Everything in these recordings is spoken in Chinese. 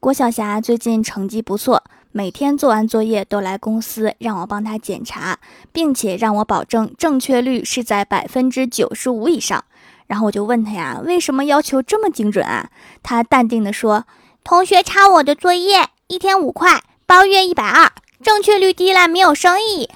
郭晓霞最近成绩不错，每天做完作业都来公司让我帮她检查，并且让我保证正确率是在百分之九十五以上。然后我就问她呀，为什么要求这么精准啊？她淡定地说：“同学抄我的作业，一天五块，包月一百二，正确率低了没有生意。”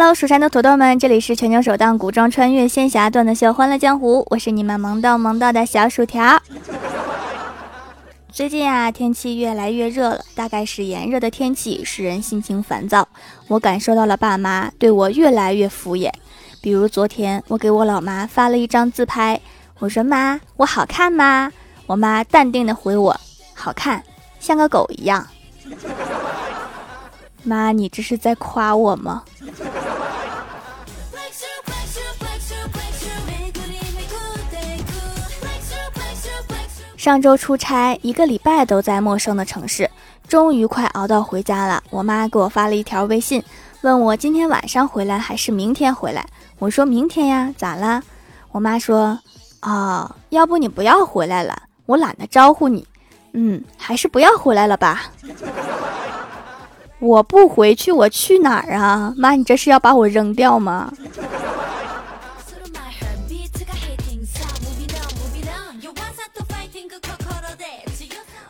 Hello，，蜀山的土豆们，这里是全球首档古装穿越仙侠段子秀《欢乐江湖》，我是你们萌到萌到的小薯条。最近啊，天气越来越热了，大概是炎热的天气使人心情烦躁。我感受到了爸妈对我越来越敷衍。比如昨天，我给我老妈发了一张自拍，我说：“妈，我好看吗？”我妈淡定的回我：“好看，像个狗一样。”妈，你这是在夸我吗？上周出差一个礼拜都在陌生的城市，终于快熬到回家了。我妈给我发了一条微信，问我今天晚上回来还是明天回来。我说明天呀，咋了？我妈说，哦，要不你不要回来了，我懒得招呼你。嗯，还是不要回来了吧。我不回去，我去哪儿啊？妈，你这是要把我扔掉吗？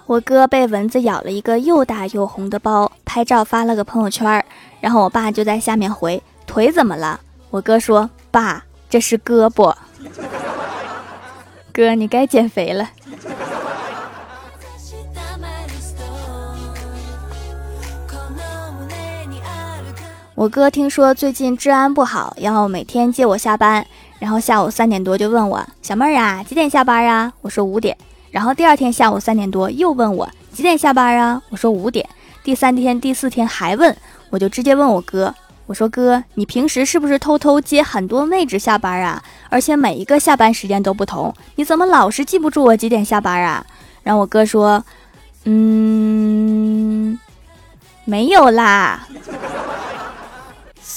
我哥被蚊子咬了一个又大又红的包，拍照发了个朋友圈，然后我爸就在下面回：“腿怎么了？”我哥说：“爸，这是胳膊。”哥，你该减肥了。我哥听说最近治安不好，要每天接我下班，然后下午三点多就问我：“小妹儿啊，几点下班啊？”我说：“五点。”然后第二天下午三点多又问我几点下班啊？我说五点。第三天、第四天还问，我就直接问我哥，我说哥，你平时是不是偷偷接很多妹子下班啊？而且每一个下班时间都不同，你怎么老是记不住我几点下班啊？然后我哥说，嗯，没有啦。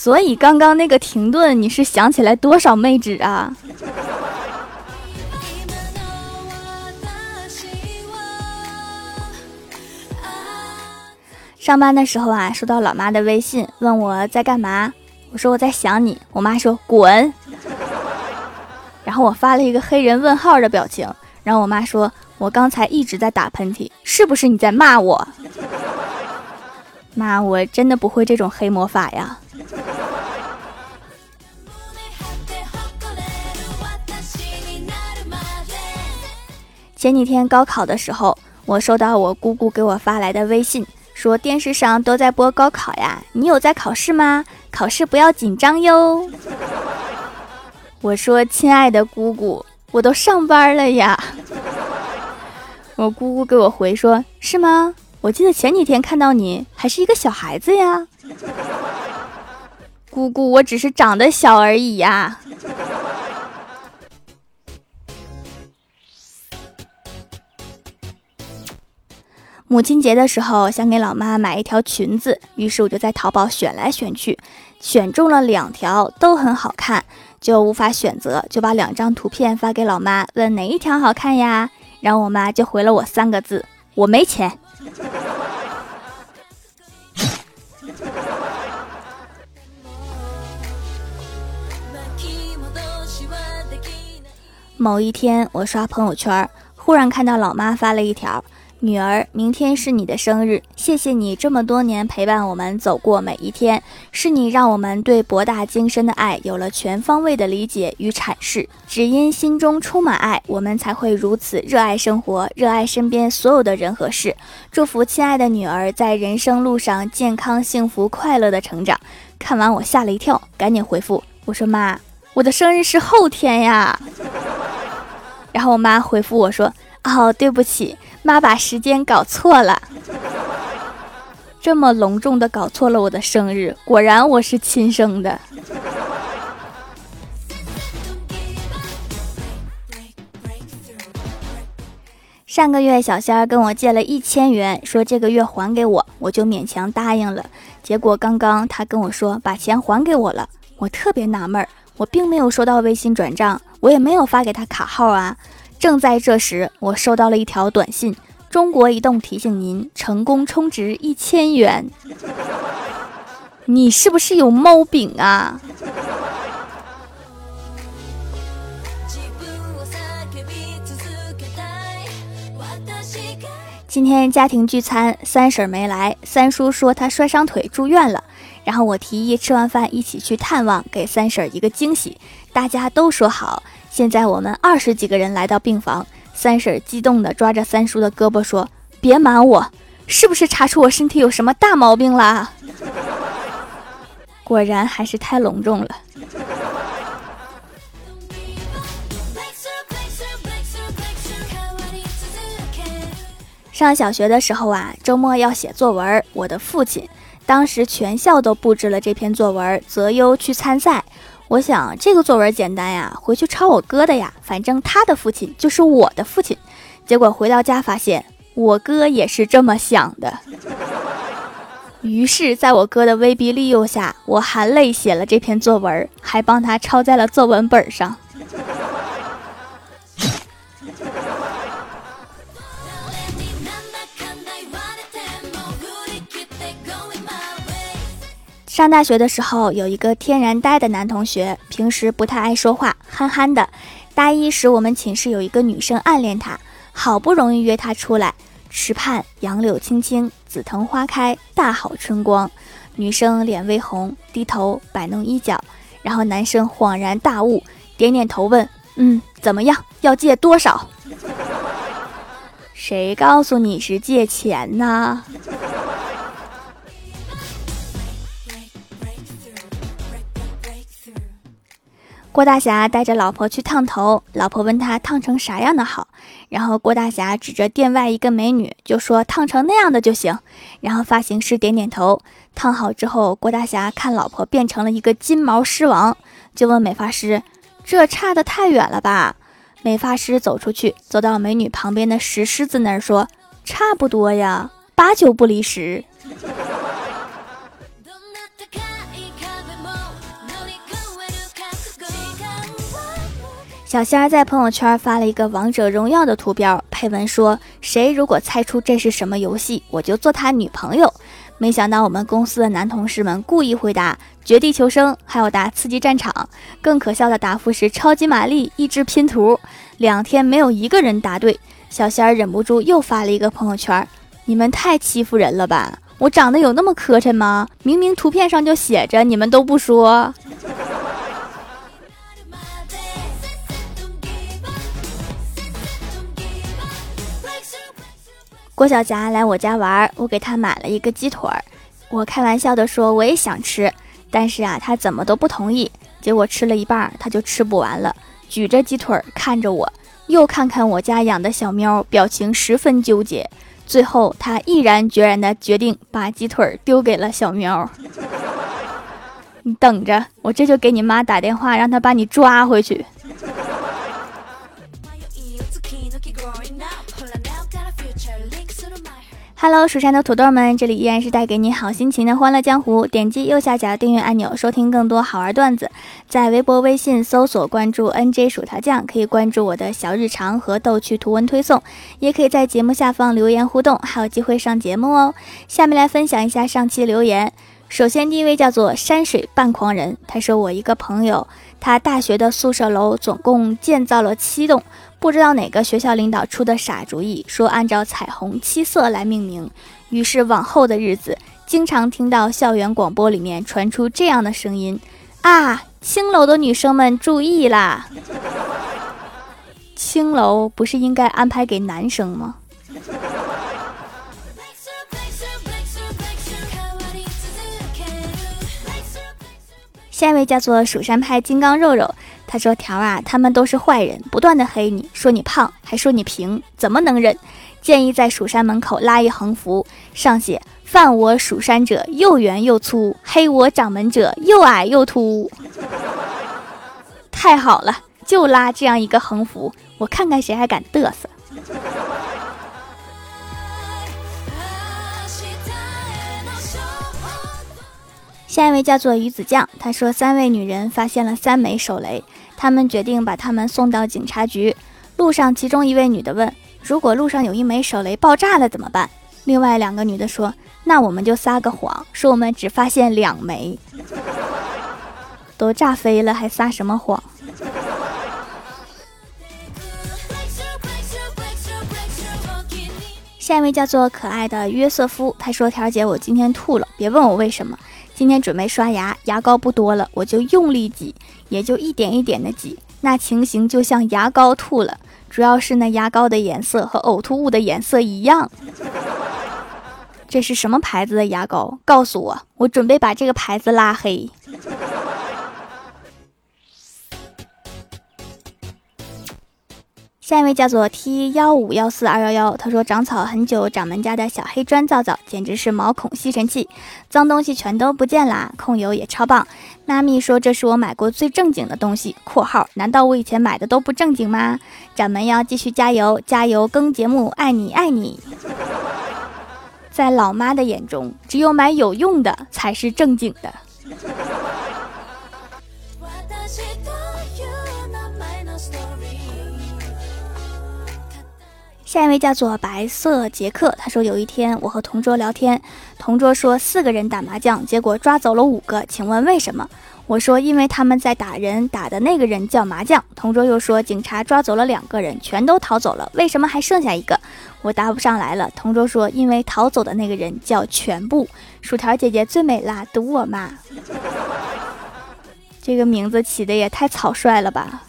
所以刚刚那个停顿，你是想起来多少妹纸啊？上班的时候啊，收到老妈的微信，问我在干嘛。我说我在想你。我妈说滚。然后我发了一个黑人问号的表情。然后我妈说，我刚才一直在打喷嚏，是不是你在骂我？妈，我真的不会这种黑魔法呀。前几天高考的时候，我收到我姑姑给我发来的微信。说电视上都在播高考呀，你有在考试吗？考试不要紧张哟。我说亲爱的姑姑，我都上班了呀。我姑姑给我回说，是吗？我记得前几天看到你还是一个小孩子呀。姑姑，我只是长得小而已呀。母亲节的时候，想给老妈买一条裙子，于是我就在淘宝选来选去，选中了两条，都很好看，就无法选择，就把两张图片发给老妈，问哪一条好看呀？然后我妈就回了我三个字：我没钱。某一天，我刷朋友圈，忽然看到老妈发了一条。女儿，明天是你的生日，谢谢你这么多年陪伴我们走过每一天，是你让我们对博大精深的爱有了全方位的理解与阐释。只因心中充满爱，我们才会如此热爱生活，热爱身边所有的人和事。祝福亲爱的女儿在人生路上健康、幸福、快乐的成长。看完我吓了一跳，赶紧回复我说：“妈，我的生日是后天呀。”然后我妈回复我说：“哦，对不起。”妈把时间搞错了，这么隆重的搞错了我的生日，果然我是亲生的。上个月小仙儿跟我借了一千元，说这个月还给我，我就勉强答应了。结果刚刚他跟我说把钱还给我了，我特别纳闷儿，我并没有收到微信转账，我也没有发给他卡号啊。正在这时，我收到了一条短信：中国移动提醒您成功充值一千元。你是不是有猫饼啊？今天家庭聚餐，三婶没来，三叔说他摔伤腿住院了。然后我提议吃完饭一起去探望，给三婶一个惊喜。大家都说好。现在我们二十几个人来到病房，三婶激动地抓着三叔的胳膊说：“别瞒我，是不是查出我身体有什么大毛病了？” 果然还是太隆重了。上小学的时候啊，周末要写作文。我的父亲当时全校都布置了这篇作文，择优去参赛。我想这个作文简单呀，回去抄我哥的呀，反正他的父亲就是我的父亲。结果回到家发现我哥也是这么想的。于是，在我哥的威逼利诱下，我含泪写了这篇作文，还帮他抄在了作文本上。上大学的时候，有一个天然呆的男同学，平时不太爱说话，憨憨的。大一时，我们寝室有一个女生暗恋他，好不容易约他出来，池畔杨柳青青，紫藤花开，大好春光。女生脸微红，低头摆弄衣角，然后男生恍然大悟，点点头问：“嗯，怎么样？要借多少？”谁告诉你是借钱呢？郭大侠带着老婆去烫头，老婆问他烫成啥样的好，然后郭大侠指着店外一个美女就说烫成那样的就行。然后发型师点点头，烫好之后，郭大侠看老婆变成了一个金毛狮王，就问美发师：“这差的太远了吧？”美发师走出去，走到美女旁边的石狮子那儿说：“差不多呀，八九不离十。”小仙儿在朋友圈发了一个王者荣耀的图标，配文说：“谁如果猜出这是什么游戏，我就做他女朋友。”没想到我们公司的男同事们故意回答《绝地求生》，还有答《刺激战场》，更可笑的答复是《超级玛丽》益智拼图。两天没有一个人答对，小仙儿忍不住又发了一个朋友圈：“你们太欺负人了吧！我长得有那么磕碜吗？明明图片上就写着，你们都不说。”郭晓霞来我家玩，我给她买了一个鸡腿儿。我开玩笑的说我也想吃，但是啊，她怎么都不同意。结果吃了一半，她就吃不完了，举着鸡腿儿看着我，又看看我家养的小喵，表情十分纠结。最后，她毅然决然的决定把鸡腿儿丢给了小喵。你等着，我这就给你妈打电话，让她把你抓回去。Hello，蜀山的土豆们，这里依然是带给你好心情的欢乐江湖。点击右下角订阅按钮，收听更多好玩段子。在微博、微信搜索关注 NJ 薯条酱，可以关注我的小日常和逗趣图文推送，也可以在节目下方留言互动，还有机会上节目哦。下面来分享一下上期留言。首先，第一位叫做山水半狂人，他说我一个朋友，他大学的宿舍楼总共建造了七栋。不知道哪个学校领导出的傻主意，说按照彩虹七色来命名。于是往后的日子，经常听到校园广播里面传出这样的声音：“啊，青楼的女生们注意啦！青楼不是应该安排给男生吗？”下一位叫做蜀山派金刚肉肉。他说：“条啊，他们都是坏人，不断的黑你，说你胖，还说你平，怎么能忍？建议在蜀山门口拉一横幅，上写‘犯我蜀山者，又圆又粗；黑我掌门者，又矮又秃。’太好了，就拉这样一个横幅，我看看谁还敢嘚瑟。”下一位叫做鱼子酱，他说三位女人发现了三枚手雷，他们决定把他们送到警察局。路上，其中一位女的问：“如果路上有一枚手雷爆炸了怎么办？”另外两个女的说：“那我们就撒个谎，说我们只发现两枚，都炸飞了，还撒什么谎？”下一位叫做可爱的约瑟夫，他说：“条姐，我今天吐了，别问我为什么。”今天准备刷牙，牙膏不多了，我就用力挤，也就一点一点的挤，那情形就像牙膏吐了，主要是那牙膏的颜色和呕吐物的颜色一样。这是什么牌子的牙膏？告诉我，我准备把这个牌子拉黑。下一位叫做 T 幺五幺四二幺幺，他说长草很久，掌门家的小黑砖皂皂简直是毛孔吸尘器，脏东西全都不见啦，控油也超棒。妈咪说这是我买过最正经的东西（括号难道我以前买的都不正经吗？）掌门要继续加油，加油更节目，爱你爱你。在老妈的眼中，只有买有用的才是正经的。下一位叫做白色杰克，他说有一天我和同桌聊天，同桌说四个人打麻将，结果抓走了五个，请问为什么？我说因为他们在打人，打的那个人叫麻将。同桌又说警察抓走了两个人，全都逃走了，为什么还剩下一个？我答不上来了。同桌说因为逃走的那个人叫全部。薯条姐姐最美啦，赌我嘛！这个名字起的也太草率了吧！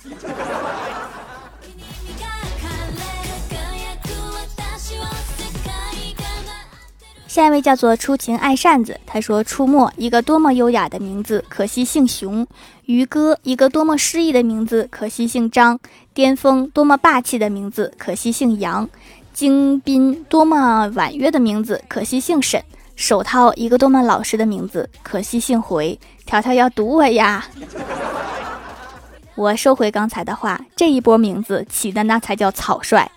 下一位叫做出勤爱扇子，他说：“出没一个多么优雅的名字，可惜姓熊；于哥一个多么诗意的名字，可惜姓张；巅峰多么霸气的名字，可惜姓杨；京滨多么婉约的名字，可惜姓沈；手套一个多么老实的名字，可惜姓回。条条要堵我呀！我收回刚才的话，这一波名字起的那才叫草率。”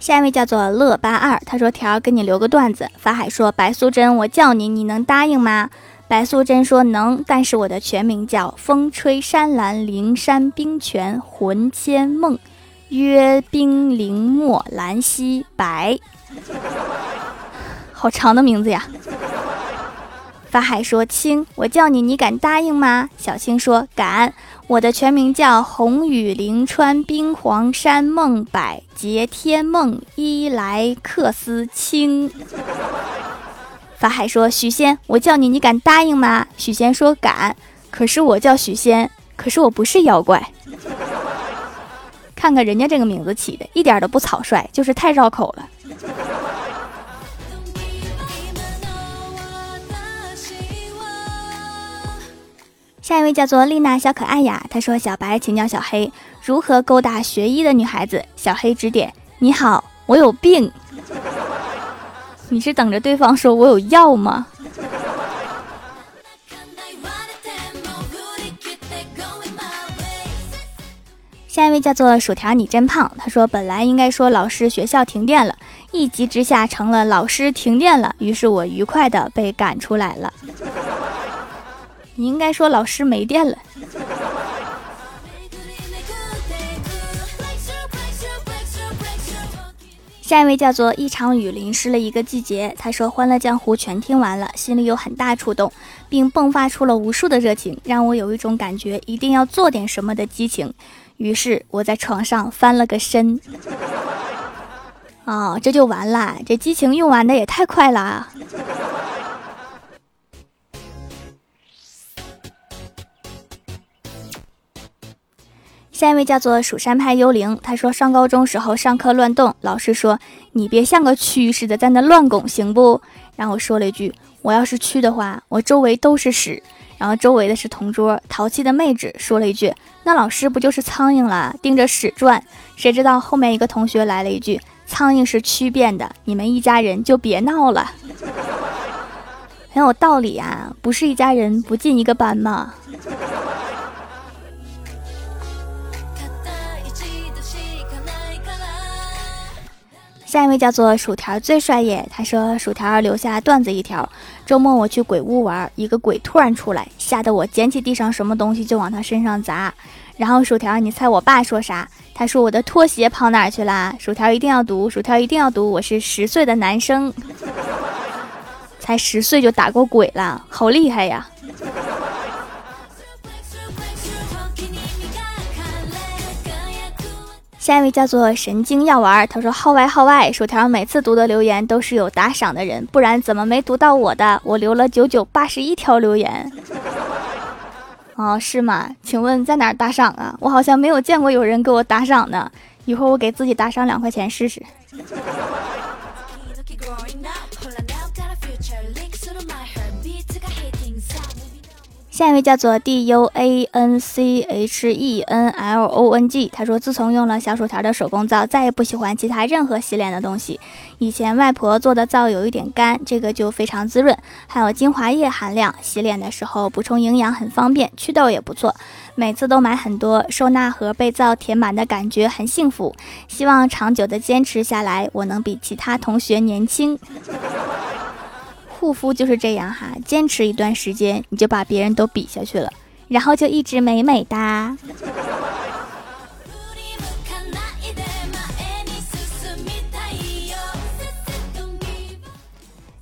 下一位叫做乐八二，他说：“条给你留个段子。”法海说：“白素贞，我叫你，你能答应吗？”白素贞说：“能，但是我的全名叫风吹山岚灵山冰泉魂牵梦，约冰凌墨兰溪白，好长的名字呀。”法海说：“青，我叫你，你敢答应吗？”小青说：“敢。”我的全名叫红雨灵川冰黄山梦百劫天梦伊莱克斯青。法海说：“许仙，我叫你，你敢答应吗？”许仙说：“敢。”可是我叫许仙，可是我不是妖怪。看看人家这个名字起的，一点都不草率，就是太绕口了。下一位叫做丽娜小可爱呀，她说：“小白请教小黑如何勾搭学医的女孩子。”小黑指点：“你好，我有病。你是等着对方说我有药吗？”下一位叫做薯条，你真胖。他说：“本来应该说老师学校停电了，一急之下成了老师停电了，于是我愉快的被赶出来了。”你应该说老师没电了。下一位叫做一场雨淋湿了一个季节。他说《欢乐江湖》全听完了，心里有很大触动，并迸发出了无数的热情，让我有一种感觉一定要做点什么的激情。于是我在床上翻了个身。哦，这就完了？这激情用完的也太快了啊！下一位叫做蜀山派幽灵，他说上高中时候上课乱动，老师说你别像个蛆似的在那乱拱行不？然后说了一句我要是蛆的话，我周围都是屎。然后周围的是同桌淘气的妹纸说了一句那老师不就是苍蝇了，盯着屎转？谁知道后面一个同学来了一句苍蝇是蛆变的，你们一家人就别闹了，很有道理啊，不是一家人不进一个班吗？下一位叫做薯条最帅耶，他说薯条留下段子一条：周末我去鬼屋玩，一个鬼突然出来，吓得我捡起地上什么东西就往他身上砸。然后薯条，你猜我爸说啥？他说我的拖鞋跑哪去啦？薯条一定要读，薯条一定要读，我是十岁的男生，才十岁就打过鬼了，好厉害呀！下一位叫做神经药丸，他说号外号外，薯条每次读的留言都是有打赏的人，不然怎么没读到我的？我留了九九八十一条留言。哦，是吗？请问在哪儿打赏啊？我好像没有见过有人给我打赏呢。一会儿我给自己打赏两块钱试试。下一位叫做 D U A N C H E N L O N G，他说自从用了小薯条的手工皂，再也不喜欢其他任何洗脸的东西。以前外婆做的皂有一点干，这个就非常滋润，还有精华液含量，洗脸的时候补充营养很方便，祛痘也不错。每次都买很多，收纳盒被皂填满的感觉很幸福。希望长久的坚持下来，我能比其他同学年轻。护肤就是这样哈，坚持一段时间，你就把别人都比下去了，然后就一直美美哒。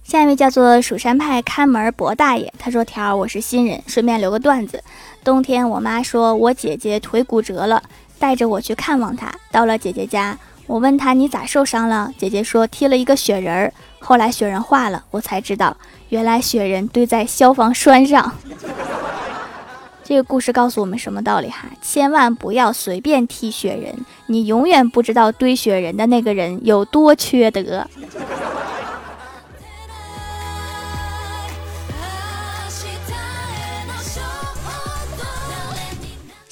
下一位叫做蜀山派看门博大爷，他说：“条儿，我是新人，顺便留个段子。冬天我妈说我姐姐腿骨折了，带着我去看望她。到了姐姐家。”我问他你咋受伤了？姐姐说踢了一个雪人儿，后来雪人化了，我才知道原来雪人堆在消防栓上。这个故事告诉我们什么道理哈？千万不要随便踢雪人，你永远不知道堆雪人的那个人有多缺德。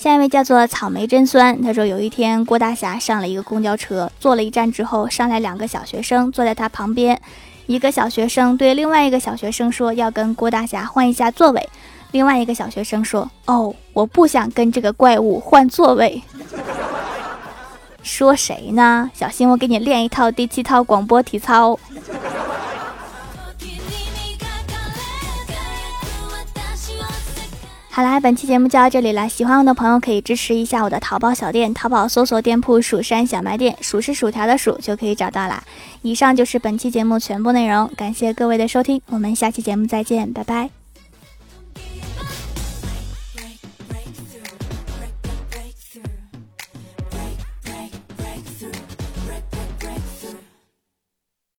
下一位叫做草莓真酸，他说有一天郭大侠上了一个公交车，坐了一站之后，上来两个小学生坐在他旁边，一个小学生对另外一个小学生说要跟郭大侠换一下座位，另外一个小学生说哦，我不想跟这个怪物换座位。说谁呢？小心我给你练一套第七套广播体操。好啦，本期节目就到这里了。喜欢我的朋友可以支持一下我的淘宝小店，淘宝搜索店铺“蜀山小卖店”，薯是薯条的薯就可以找到啦。以上就是本期节目全部内容，感谢各位的收听，我们下期节目再见，拜拜。